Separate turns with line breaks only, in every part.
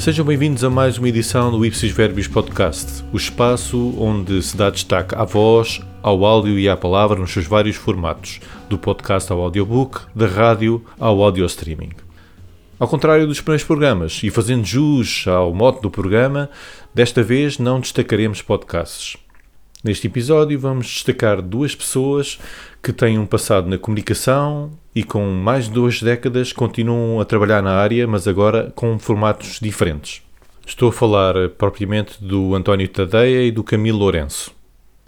Sejam bem-vindos a mais uma edição do Ipsis Verbis Podcast, o espaço onde se dá destaque à voz, ao áudio e à palavra nos seus vários formatos, do podcast ao audiobook, da rádio ao audio streaming. Ao contrário dos primeiros programas, e fazendo jus ao mote do programa, desta vez não destacaremos podcasts. Neste episódio vamos destacar duas pessoas que têm um passado na comunicação e com mais de duas décadas continuam a trabalhar na área, mas agora com formatos diferentes. Estou a falar propriamente do António Tadeia e do Camilo Lourenço.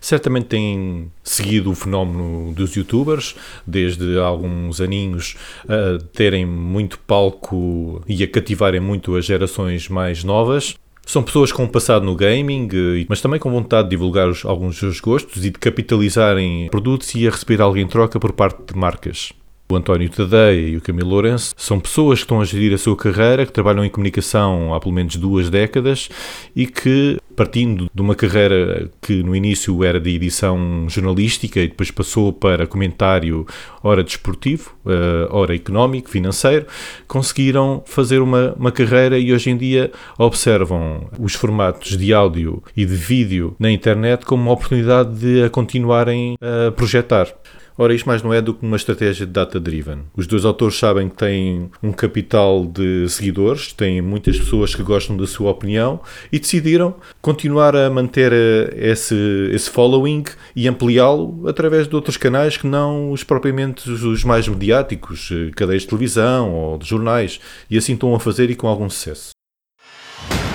Certamente têm seguido o fenómeno dos youtubers, desde alguns aninhos a terem muito palco e a cativarem muito as gerações mais novas. São pessoas com um passado no gaming, eh, mas também com vontade de divulgar alguns dos seus gostos e de capitalizarem produtos e a receber algo em troca por parte de marcas. O António Tadeia e o Camilo Lourenço são pessoas que estão a gerir a sua carreira, que trabalham em comunicação há pelo menos duas décadas e que, partindo de uma carreira que no início era de edição jornalística e depois passou para comentário ora desportivo, eh, ora económico, financeiro, conseguiram fazer uma, uma carreira e hoje em dia observam os formatos de áudio e de vídeo na internet como uma oportunidade de a continuarem a projetar. Ora, isto mais não é do que uma estratégia de data-driven. Os dois autores sabem que têm um capital de seguidores, têm muitas pessoas que gostam da sua opinião e decidiram continuar a manter eh, esse, esse following e ampliá-lo através de outros canais que não os propriamente os mais mediáticos, eh, cadeias de televisão ou de jornais, e assim estão a fazer e com algum sucesso.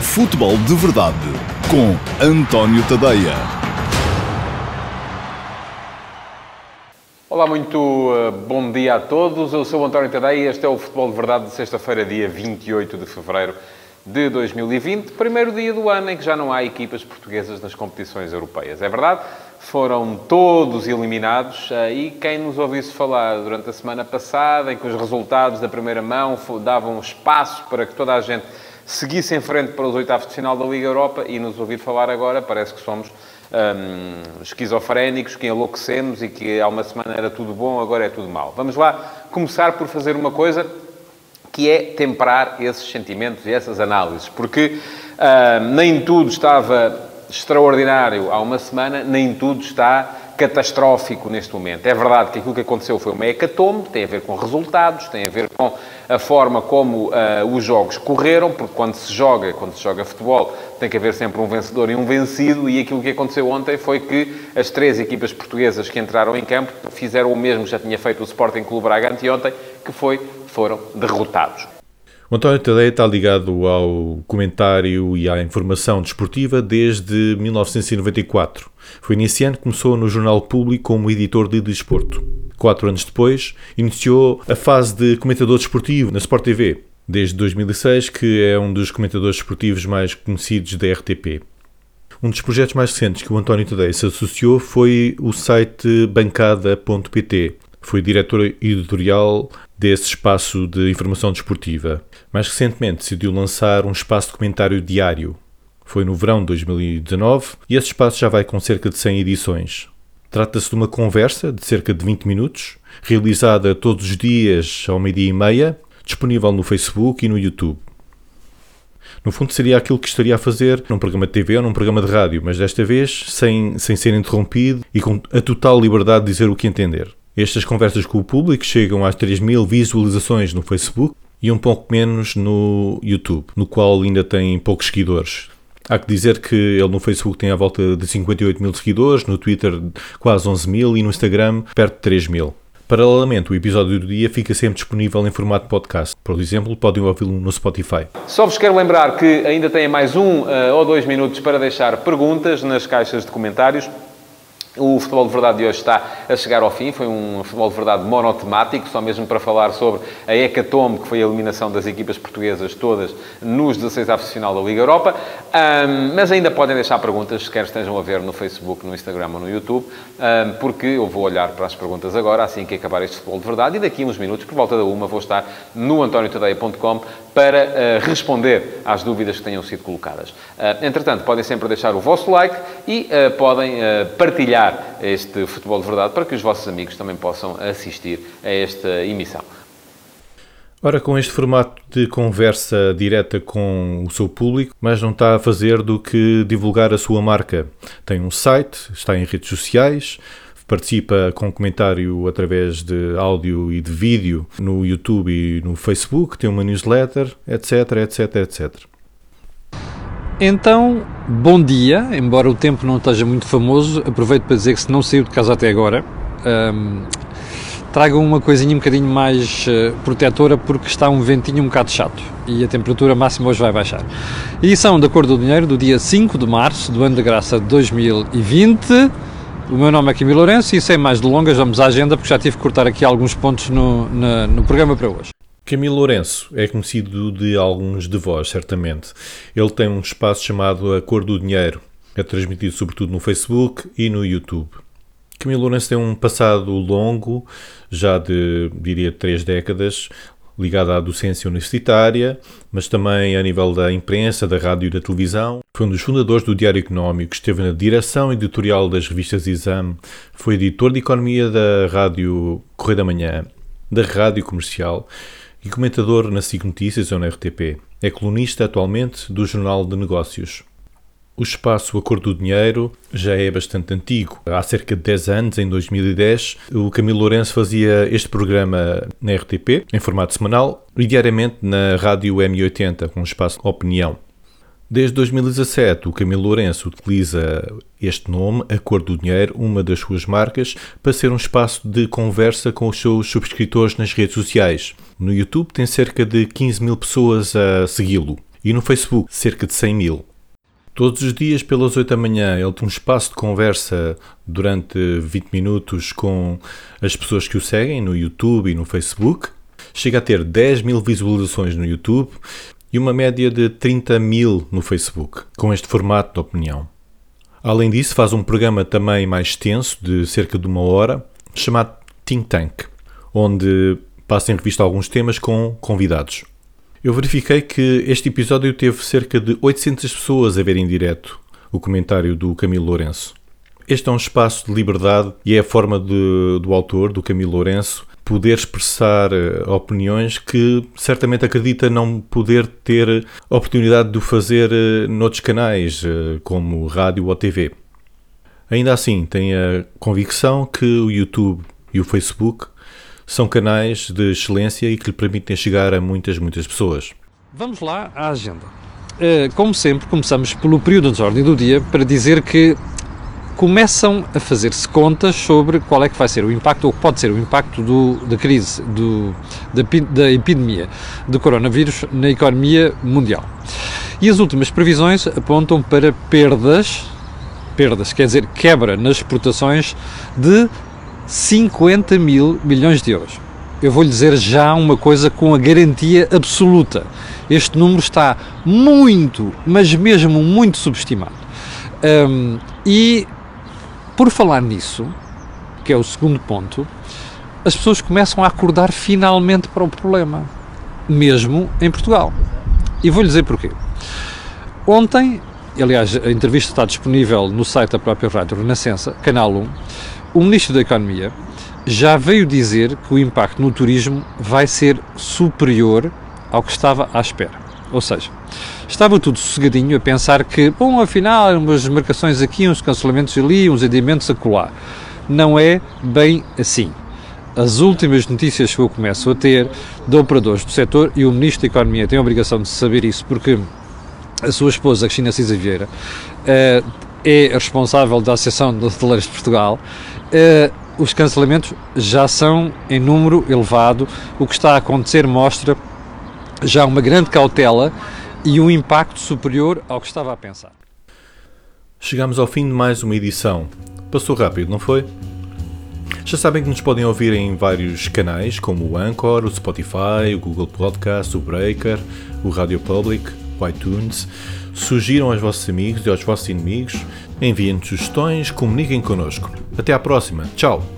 Futebol de Verdade com António Tadeia.
Olá, muito uh, bom dia a todos. Eu sou o António Tadei e este é o Futebol de Verdade de sexta-feira, dia 28 de fevereiro de 2020, primeiro dia do ano em que já não há equipas portuguesas nas competições europeias. É verdade, foram todos eliminados uh, e quem nos ouvisse falar durante a semana passada, em que os resultados da primeira mão davam espaço para que toda a gente seguisse em frente para os oitavos de final da Liga Europa e nos ouvir falar agora, parece que somos um, esquizofrénicos, que enlouquecemos e que há uma semana era tudo bom, agora é tudo mau. Vamos lá começar por fazer uma coisa que é temperar esses sentimentos e essas análises, porque nem tudo estava extraordinário há uma semana, nem tudo está catastrófico neste momento. É verdade que aquilo que aconteceu foi uma hecatombe, tem a ver com resultados, tem a ver com a forma como uh, os jogos correram, porque quando se joga, quando se joga futebol, tem que haver sempre um vencedor e um vencido, e aquilo que aconteceu ontem foi que as três equipas portuguesas que entraram em campo fizeram o mesmo que já tinha feito o Sporting Clube Braga anteontem, que foi, foram derrotados.
O António Tadeia está ligado ao comentário e à informação desportiva desde 1994. Foi que começou no Jornal Público como editor de desporto. Quatro anos depois, iniciou a fase de comentador desportivo na Sport TV, desde 2006, que é um dos comentadores desportivos mais conhecidos da RTP. Um dos projetos mais recentes que o António Tadeia se associou foi o site bancada.pt. Foi diretor editorial desse espaço de informação desportiva. Mais recentemente decidiu lançar um espaço de comentário diário. Foi no verão de 2019 e esse espaço já vai com cerca de 100 edições. Trata-se de uma conversa de cerca de 20 minutos, realizada todos os dias ao meio-dia e meia, disponível no Facebook e no YouTube. No fundo, seria aquilo que estaria a fazer num programa de TV ou num programa de rádio, mas desta vez sem, sem ser interrompido e com a total liberdade de dizer o que entender. Estas conversas com o público chegam às 3 mil visualizações no Facebook e um pouco menos no YouTube, no qual ainda tem poucos seguidores. Há que dizer que ele no Facebook tem à volta de 58 mil seguidores, no Twitter quase 11 mil e no Instagram perto de 3 mil. Paralelamente, o episódio do dia fica sempre disponível em formato podcast. Por exemplo, podem ouvi-lo no Spotify.
Só vos quero lembrar que ainda têm mais um uh, ou dois minutos para deixar perguntas nas caixas de comentários. O Futebol de Verdade de hoje está a chegar ao fim. Foi um Futebol de Verdade monotemático, só mesmo para falar sobre a hecatombe, que foi a eliminação das equipas portuguesas todas nos 16 avos final da Liga Europa. Um, mas ainda podem deixar perguntas, quer estejam a ver no Facebook, no Instagram ou no YouTube, um, porque eu vou olhar para as perguntas agora, assim que acabar este Futebol de Verdade. E daqui a uns minutos, por volta da uma, vou estar no antoniotadeia.com para uh, responder às dúvidas que tenham sido colocadas. Uh, entretanto, podem sempre deixar o vosso like e uh, podem partilhar este Futebol de Verdade para que os vossos amigos também possam assistir a esta emissão.
Ora, com este formato de conversa direta com o seu público, mas não está a fazer do que divulgar a sua marca. Tem um site, está em redes sociais, participa com comentário através de áudio e de vídeo no YouTube e no Facebook, tem uma newsletter, etc, etc, etc.
Então, bom dia, embora o tempo não esteja muito famoso, aproveito para dizer que se não saiu de casa até agora, um, tragam uma coisinha um bocadinho mais uh, protetora porque está um ventinho um bocado chato e a temperatura máxima hoje vai baixar. Edição da Cor do Dinheiro do dia 5 de março do ano de graça de 2020. O meu nome é Kimi Lourenço e sem mais delongas vamos à agenda porque já tive que cortar aqui alguns pontos no, no programa para hoje.
Camilo Lourenço é conhecido de alguns de vós, certamente. Ele tem um espaço chamado A Cor do Dinheiro, é transmitido sobretudo no Facebook e no YouTube. Camilo Lourenço tem um passado longo, já de, diria, três décadas, ligado à docência universitária, mas também a nível da imprensa, da rádio e da televisão. Foi um dos fundadores do Diário Económico, esteve na direção editorial das revistas Exame, foi editor de economia da rádio Correio da Manhã, da rádio comercial e comentador na SIC Notícias ou na RTP. É colunista atualmente do Jornal de Negócios. O espaço A Cor do Dinheiro já é bastante antigo. Há cerca de 10 anos, em 2010, o Camilo Lourenço fazia este programa na RTP, em formato semanal, e diariamente na Rádio M80, com espaço opinião. Desde 2017, o Camilo Lourenço utiliza este nome, A Cor do Dinheiro, uma das suas marcas, para ser um espaço de conversa com os seus subscritores nas redes sociais. No YouTube tem cerca de 15 mil pessoas a segui-lo e no Facebook cerca de 100 mil. Todos os dias, pelas 8 da manhã, ele tem um espaço de conversa durante 20 minutos com as pessoas que o seguem no YouTube e no Facebook. Chega a ter 10 mil visualizações no YouTube e uma média de 30 mil no Facebook, com este formato de opinião. Além disso, faz um programa também mais extenso, de cerca de uma hora, chamado Think Tank, onde passa em revista alguns temas com convidados. Eu verifiquei que este episódio teve cerca de 800 pessoas a ver em direto o comentário do Camilo Lourenço. Este é um espaço de liberdade e é a forma de, do autor, do Camilo Lourenço, poder expressar uh, opiniões que certamente acredita não poder ter oportunidade de o fazer uh, noutros canais, uh, como rádio ou TV. Ainda assim, tem a convicção que o YouTube e o Facebook são canais de excelência e que lhe permitem chegar a muitas, muitas pessoas.
Vamos lá à agenda. Eh, como sempre, começamos pelo período de ordem do dia para dizer que começam a fazer-se contas sobre qual é que vai ser o impacto, ou pode ser o impacto do, da crise, do, da, da epidemia do coronavírus na economia mundial. E as últimas previsões apontam para perdas, perdas, quer dizer, quebra nas exportações de 50 mil milhões de euros. Eu vou lhe dizer já uma coisa com a garantia absoluta. Este número está muito, mas mesmo muito subestimado. Um, e por falar nisso, que é o segundo ponto, as pessoas começam a acordar finalmente para o problema, mesmo em Portugal. E vou lhe dizer porquê. Ontem, aliás, a entrevista está disponível no site da própria Rádio Renascença, Canal 1 o Ministro da Economia já veio dizer que o impacto no turismo vai ser superior ao que estava à espera. Ou seja, estava tudo sossegadinho a pensar que, bom, afinal, umas marcações aqui, uns cancelamentos ali, uns adiamentos a colar. Não é bem assim. As últimas notícias que eu começo a ter de operadores do setor, e o Ministro da Economia tem a obrigação de saber isso, porque a sua esposa, Cristina Cisa Vieira, eh, é responsável da Associação de Hoteleiros de Portugal uh, os cancelamentos já são em número elevado. O que está a acontecer mostra já uma grande cautela e um impacto superior ao que estava a pensar.
Chegamos ao fim de mais uma edição. Passou rápido, não foi? Já sabem que nos podem ouvir em vários canais, como o Anchor, o Spotify, o Google Podcast, o Breaker, o Radio Public, o iTunes. Sugiram aos vossos amigos e aos vossos inimigos, enviem-nos sugestões, comuniquem connosco. Até à próxima. Tchau!